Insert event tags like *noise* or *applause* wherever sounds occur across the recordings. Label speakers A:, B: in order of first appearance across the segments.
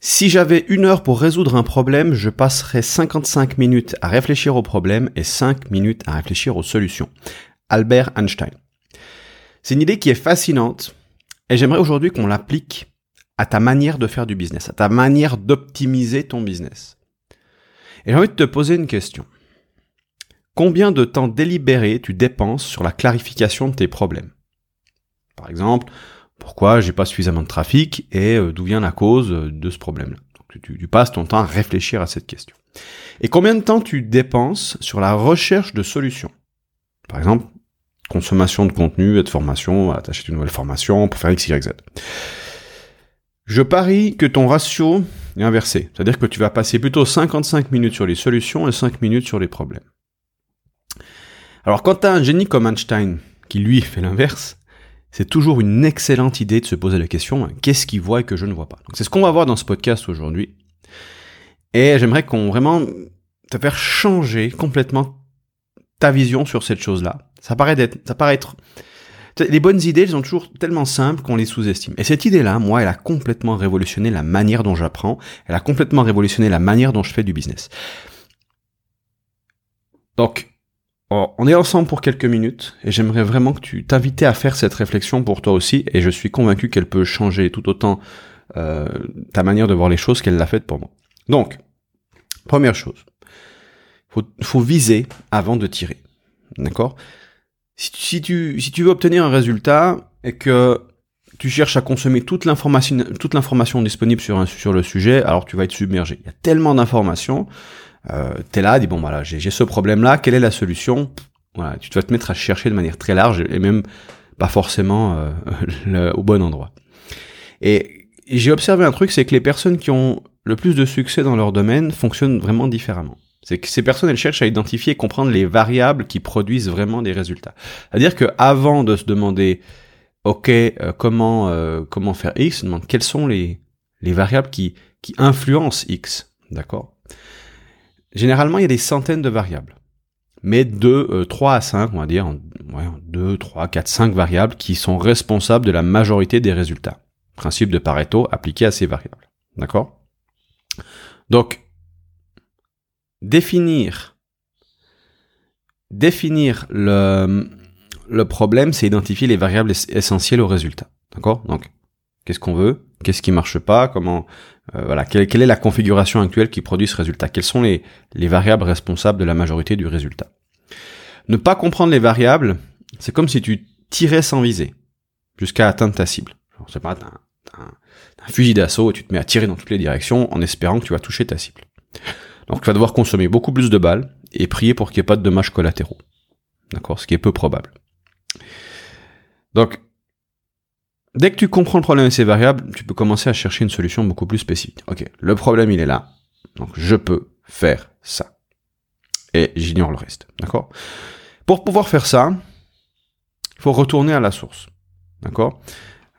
A: Si j'avais une heure pour résoudre un problème, je passerais 55 minutes à réfléchir au problème et 5 minutes à réfléchir aux solutions. Albert Einstein. C'est une idée qui est fascinante et j'aimerais aujourd'hui qu'on l'applique à ta manière de faire du business, à ta manière d'optimiser ton business. Et j'ai envie de te poser une question. Combien de temps délibéré tu dépenses sur la clarification de tes problèmes? Par exemple, pourquoi j'ai pas suffisamment de trafic et euh, d'où vient la cause euh, de ce problème-là. Tu, tu, passes ton temps à réfléchir à cette question. Et combien de temps tu dépenses sur la recherche de solutions? Par exemple, consommation de contenu et de formation, à t'acheter une nouvelle formation pour faire X, Y, Z. Je parie que ton ratio est inversé. C'est-à-dire que tu vas passer plutôt 55 minutes sur les solutions et 5 minutes sur les problèmes. Alors quand tu as un génie comme Einstein, qui lui fait l'inverse, c'est toujours une excellente idée de se poser la question qu'est-ce qu'il voit et que je ne vois pas. Donc c'est ce qu'on va voir dans ce podcast aujourd'hui. Et j'aimerais qu'on vraiment te faire changer complètement ta vision sur cette chose-là. Ça paraît d'être, ça paraît être, les bonnes idées, elles sont toujours tellement simples qu'on les sous-estime. Et cette idée-là, moi, elle a complètement révolutionné la manière dont j'apprends. Elle a complètement révolutionné la manière dont je fais du business. Donc, Oh, on est ensemble pour quelques minutes et j'aimerais vraiment que tu t'invites à faire cette réflexion pour toi aussi et je suis convaincu qu'elle peut changer tout autant euh, ta manière de voir les choses qu'elle l'a faite pour moi. Donc, première chose, faut, faut viser avant de tirer, d'accord? Si, tu, si tu veux obtenir un résultat et que tu cherches à consommer toute l'information toute l'information disponible sur un, sur le sujet, alors tu vas être submergé. Il y a tellement d'informations euh, t'es là, dis bon voilà, j'ai ce problème-là, quelle est la solution? Voilà, tu vas te mettre à chercher de manière très large et même pas forcément euh, *laughs* au bon endroit. Et, j'ai observé un truc, c'est que les personnes qui ont le plus de succès dans leur domaine fonctionnent vraiment différemment. C'est que ces personnes, elles cherchent à identifier et comprendre les variables qui produisent vraiment des résultats. C'est-à-dire que avant de se demander, ok, euh, comment euh, comment faire X, se demande quelles sont les les variables qui qui influencent X, d'accord? Généralement, il y a des centaines de variables. Mais de 3 à 5, on va dire, ouais, 2, 3, 4, 5 variables qui sont responsables de la majorité des résultats. Principe de Pareto appliqué à ces variables. D'accord? Donc, définir, définir le, le problème, c'est identifier les variables essentielles au résultat. D'accord? Donc, qu'est-ce qu'on veut? Qu'est-ce qui marche pas? Comment euh, voilà, quelle, est la configuration actuelle qui produit ce résultat? Quelles sont les, les variables responsables de la majorité du résultat? Ne pas comprendre les variables, c'est comme si tu tirais sans viser jusqu'à atteindre ta cible. Sais pas, t'as un, un, fusil d'assaut et tu te mets à tirer dans toutes les directions en espérant que tu vas toucher ta cible. Donc tu vas devoir consommer beaucoup plus de balles et prier pour qu'il n'y ait pas de dommages collatéraux. D'accord? Ce qui est peu probable. Donc Dès que tu comprends le problème de ces variables, tu peux commencer à chercher une solution beaucoup plus spécifique. Ok, le problème il est là, donc je peux faire ça. Et j'ignore le reste, d'accord? Pour pouvoir faire ça, il faut retourner à la source, d'accord?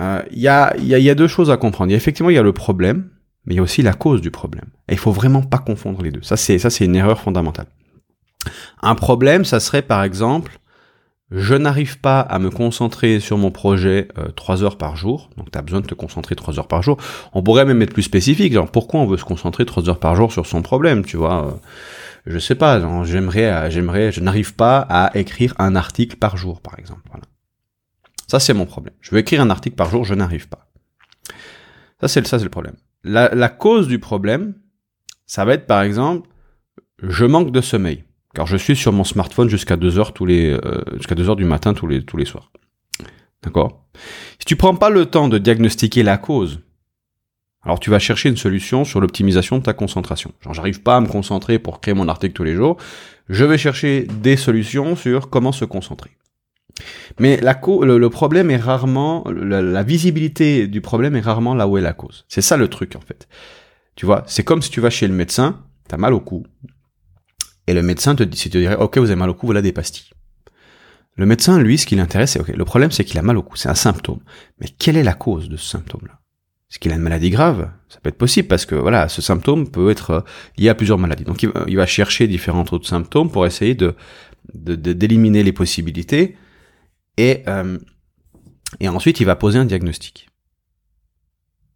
A: Euh, Il y, a, y, y, a, deux choses à comprendre. Y a, effectivement, il y a le problème, mais il y a aussi la cause du problème. Et il faut vraiment pas confondre les deux. Ça, c'est ça, c'est une erreur fondamentale. Un problème, ça serait par exemple je n'arrive pas à me concentrer sur mon projet euh, 3 heures par jour, donc tu as besoin de te concentrer 3 heures par jour. On pourrait même être plus spécifique, genre pourquoi on veut se concentrer 3 heures par jour sur son problème, tu vois euh, Je sais pas, j'aimerais, euh, j'aimerais, je n'arrive pas à écrire un article par jour, par exemple. Ça c'est mon problème. Je veux écrire un article par jour, je n'arrive pas. Ça c'est ça c'est le problème. La, la cause du problème, ça va être par exemple, je manque de sommeil car je suis sur mon smartphone jusqu'à 2 heures tous les euh, jusqu'à 2 heures du matin tous les tous les soirs. D'accord? Si tu prends pas le temps de diagnostiquer la cause, alors tu vas chercher une solution sur l'optimisation de ta concentration. Genre j'arrive pas à me concentrer pour créer mon article tous les jours, je vais chercher des solutions sur comment se concentrer. Mais la le, le, problème est rarement la visibilité du problème est rarement là où est la cause. C'est ça le truc en fait. Tu vois, c'est comme si tu vas chez le médecin, t'as mal au cou, et le médecin te, dirait, ok, vous avez mal au cou, voilà des pastilles. Le médecin, lui, ce qui l'intéresse, c'est, ok, le problème, c'est qu'il a mal au cou, c'est un symptôme. Mais quelle est la cause de ce symptôme-là? Est-ce qu'il a une maladie grave? Ça peut être possible parce que, voilà, ce symptôme peut être euh, lié à plusieurs maladies. Donc, il va, chercher différents autres symptômes pour essayer de, d'éliminer les possibilités et, euh, et ensuite, il va poser un diagnostic.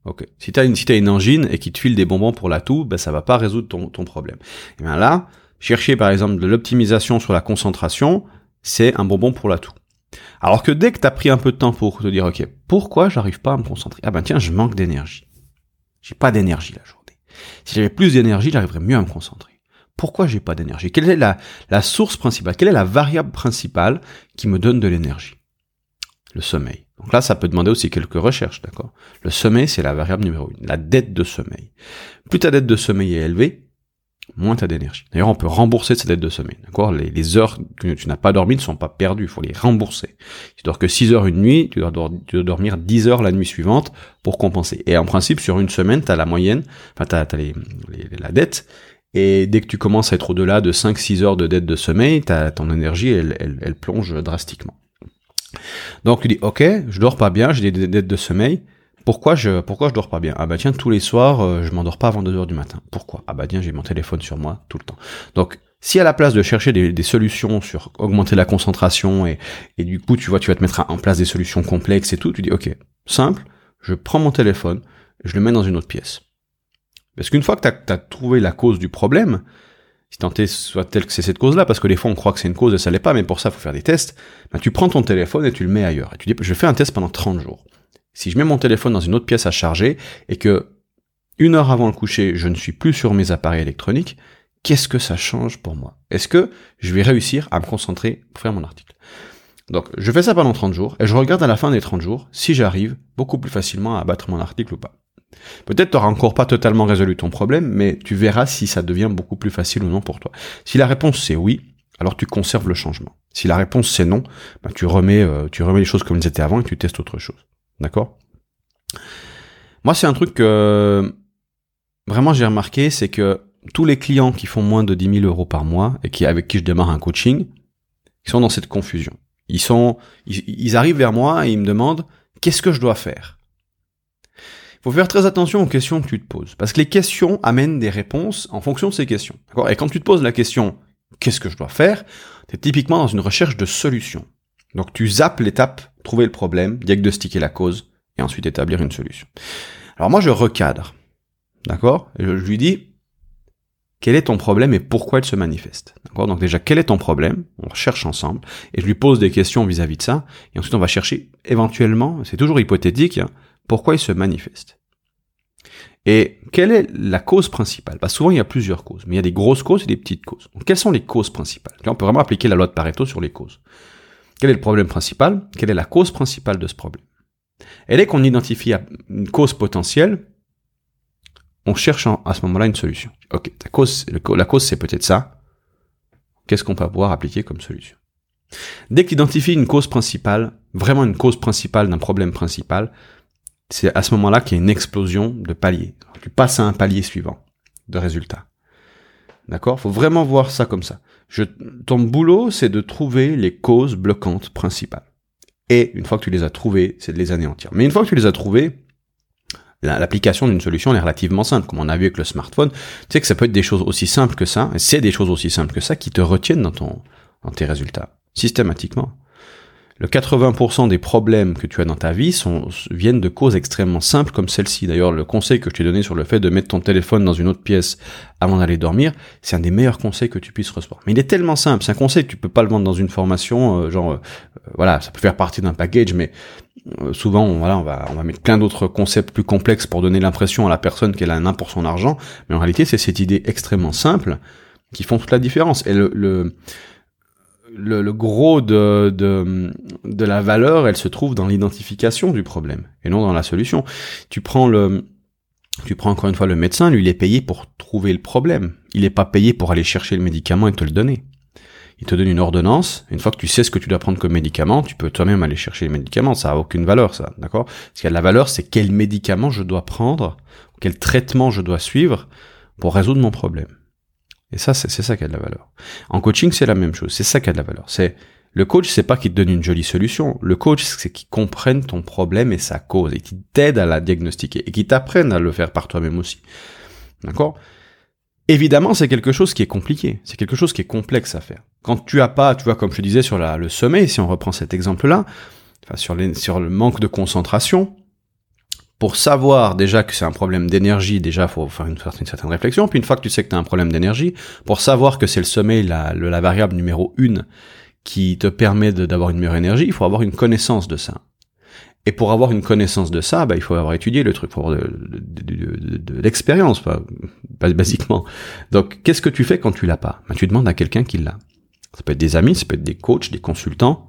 A: Ok. Si t'as une, si t'as une angine et qu'il te file des bonbons pour la toux, ben ça va pas résoudre ton, ton problème. Et bien là, chercher par exemple de l'optimisation sur la concentration, c'est un bonbon pour la toux. Alors que dès que t'as pris un peu de temps pour te dire, ok, pourquoi j'arrive pas à me concentrer? Ah ben tiens, je manque d'énergie. J'ai pas d'énergie la journée. Si j'avais plus d'énergie, j'arriverais mieux à me concentrer. Pourquoi j'ai pas d'énergie? Quelle est la, la source principale? Quelle est la variable principale qui me donne de l'énergie? Le sommeil. Donc là, ça peut demander aussi quelques recherches, d'accord? Le sommeil, c'est la variable numéro une, la dette de sommeil. Plus ta dette de sommeil est élevée, moins t'as d'énergie. D'ailleurs, on peut rembourser cette dette de sommeil, d'accord? Les, heures que tu n'as pas dormi ne sont pas perdues, il faut les rembourser. Tu dors que 6 heures une nuit, tu dois, dormir 10 heures la nuit suivante pour compenser. Et en principe, sur une semaine, t'as la moyenne, enfin t'as, as les, la dette, et dès que tu commences à être au-delà de 5-6 heures de dette de sommeil, ton énergie, elle, elle, elle plonge drastiquement. Donc tu dis, ok, je dors pas bien, j'ai des dettes de sommeil. Pourquoi je, pourquoi je dors pas bien? Ah bah tiens, tous les soirs, euh, je m'endors pas avant 2 heures du matin. Pourquoi? Ah bah tiens, j'ai mon téléphone sur moi tout le temps. Donc, si à la place de chercher des, solutions sur augmenter la concentration et, et du coup, tu vois, tu vas te mettre en place des solutions complexes et tout, tu dis, ok, simple, je prends mon téléphone, je le mets dans une autre pièce. Parce qu'une fois que tu as, trouvé la cause du problème, si tant est soit tel que c'est cette cause-là, parce que des fois on croit que c'est une cause et ça l'est pas, mais pour ça il faut faire des tests, bah, tu prends ton téléphone et tu le mets ailleurs. Et tu dis, je fais un test pendant 30 jours. Si je mets mon téléphone dans une autre pièce à charger et que une heure avant le coucher, je ne suis plus sur mes appareils électroniques, qu'est-ce que ça change pour moi? Est-ce que je vais réussir à me concentrer pour faire mon article? Donc, je fais ça pendant 30 jours et je regarde à la fin des 30 jours si j'arrive beaucoup plus facilement à abattre mon article ou pas. Peut-être tu n'auras encore pas totalement résolu ton problème, mais tu verras si ça devient beaucoup plus facile ou non pour toi. Si la réponse c'est oui, alors tu conserves le changement. Si la réponse c'est non, ben tu remets euh, tu remets les choses comme elles étaient avant et tu testes autre chose. D'accord? Moi c'est un truc que vraiment j'ai remarqué, c'est que tous les clients qui font moins de 10 000 euros par mois et qui avec qui je démarre un coaching, ils sont dans cette confusion. Ils sont, ils arrivent vers moi et ils me demandent qu'est-ce que je dois faire? Faut faire très attention aux questions que tu te poses. Parce que les questions amènent des réponses en fonction de ces questions. Et quand tu te poses la question, qu'est-ce que je dois faire? Tu es typiquement dans une recherche de solution. Donc tu zappes l'étape, trouver le problème, diagnostiquer la cause, et ensuite établir une solution. Alors moi je recadre. D'accord? je lui dis, quel est ton problème et pourquoi il se manifeste? D'accord? Donc déjà, quel est ton problème? On recherche ensemble et je lui pose des questions vis-à-vis de ça et ensuite on va chercher éventuellement, c'est toujours hypothétique, hein, pourquoi il se manifeste. Et quelle est la cause principale? Souvent il y a plusieurs causes, mais il y a des grosses causes et des petites causes. Quelles sont les causes principales? On peut vraiment appliquer la loi de Pareto sur les causes. Quel est le problème principal? Quelle est la cause principale de ce problème? Et dès qu'on identifie une cause potentielle, on cherche à ce moment-là une solution. Ok, la cause, la cause c'est peut-être ça. Qu'est-ce qu'on peut pouvoir appliquer comme solution? Dès que tu identifies une cause principale, vraiment une cause principale d'un problème principal, c'est à ce moment-là qu'il y a une explosion de paliers. Tu passes à un palier suivant de résultats. D'accord? Faut vraiment voir ça comme ça. Je, ton boulot, c'est de trouver les causes bloquantes principales. Et une fois que tu les as trouvées, c'est de les anéantir. Mais une fois que tu les as trouvées, l'application d'une solution est relativement simple, comme on a vu avec le smartphone. Tu sais que ça peut être des choses aussi simples que ça, et c'est des choses aussi simples que ça qui te retiennent dans ton, dans tes résultats, systématiquement le 80% des problèmes que tu as dans ta vie viennent de causes extrêmement simples comme celle-ci. D'ailleurs, le conseil que je t'ai donné sur le fait de mettre ton téléphone dans une autre pièce avant d'aller dormir, c'est un des meilleurs conseils que tu puisses recevoir. Mais il est tellement simple, c'est un conseil que tu peux pas le vendre dans une formation, euh, genre, euh, voilà, ça peut faire partie d'un package, mais euh, souvent, on, voilà, on va, on va mettre plein d'autres concepts plus complexes pour donner l'impression à la personne qu'elle a un pour son argent, mais en réalité, c'est cette idée extrêmement simple qui font toute la différence. Et le, le le, gros de, de, de la valeur, elle se trouve dans l'identification du problème et non dans la solution. Tu prends le, tu prends encore une fois le médecin, lui il est payé pour trouver le problème. Il n'est pas payé pour aller chercher le médicament et te le donner. Il te donne une ordonnance. Une fois que tu sais ce que tu dois prendre comme médicament, tu peux toi-même aller chercher les médicaments. Ça a aucune valeur, ça, d'accord? Ce qui a de la valeur, c'est quel médicament je dois prendre, quel traitement je dois suivre pour résoudre mon problème. Et ça, c'est ça qui a de la valeur. En coaching, c'est la même chose. C'est ça qui a de la valeur. C'est le coach, c'est pas qu'il te donne une jolie solution. Le coach, c'est qu'il comprenne ton problème et sa cause et qu'il t'aide à la diagnostiquer et qu'il t'apprenne à le faire par toi-même aussi. D'accord? Évidemment, c'est quelque chose qui est compliqué. C'est quelque chose qui est complexe à faire. Quand tu as pas, tu vois, comme je te disais sur le sommeil, si on reprend cet exemple-là, enfin, sur le manque de concentration, pour savoir déjà que c'est un problème d'énergie, déjà faut faire une, certaine réflexion. Puis une fois que tu sais que tu as un problème d'énergie, pour savoir que c'est le sommeil la, variable numéro une qui te permet d'avoir une meilleure énergie, il faut avoir une connaissance de ça. Et pour avoir une connaissance de ça, bah, il faut avoir étudié le truc, pour de, de, de, l'expérience, basiquement. Donc, qu'est-ce que tu fais quand tu l'as pas? Bah, Tu demandes à quelqu'un qui l'a. Ça peut être des amis, ça peut être des coachs, des consultants,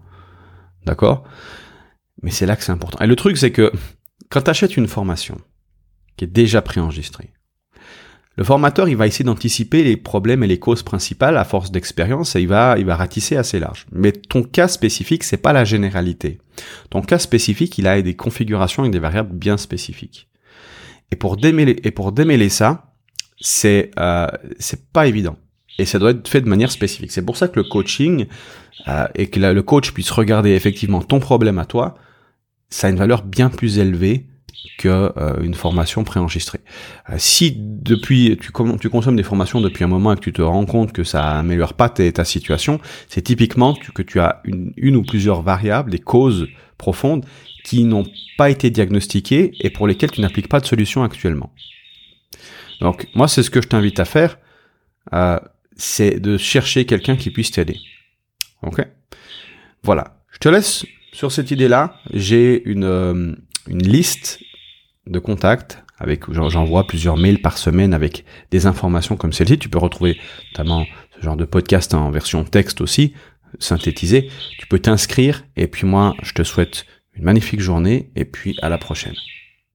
A: d'accord? Mais c'est là que c'est important. Et le truc, c'est que quand tu achètes une formation qui est déjà préenregistrée, le formateur, il va essayer d'anticiper les problèmes et les causes principales à force d'expérience et il va, il va ratisser assez large. Mais ton cas spécifique, c'est pas la généralité. Ton cas spécifique, il a des configurations et des variables bien spécifiques. Et pour démêler, et pour démêler ça, c'est, euh, c'est pas évident. Et ça doit être fait de manière spécifique. C'est pour ça que le coaching, euh, et que le coach puisse regarder effectivement ton problème à toi, ça a une valeur bien plus élevée que euh, une formation préenregistrée. Euh, si depuis tu, consommes des formations depuis un moment et que tu te rends compte que ça améliore pas ta, situation, c'est typiquement que tu as une, une ou plusieurs variables, des causes profondes qui n'ont pas été diagnostiquées et pour lesquelles tu n'appliques pas de solution actuellement. Donc moi c'est ce que je t'invite à faire, euh, c'est de chercher quelqu'un qui puisse t'aider. Ok? Voilà. Je te laisse sur cette idée-là. J'ai une, euh, une liste de contacts avec j'envoie plusieurs mails par semaine avec des informations comme celle-ci. Tu peux retrouver notamment ce genre de podcast en version texte aussi, synthétisé. Tu peux t'inscrire et puis moi, je te souhaite une magnifique journée et puis à la prochaine.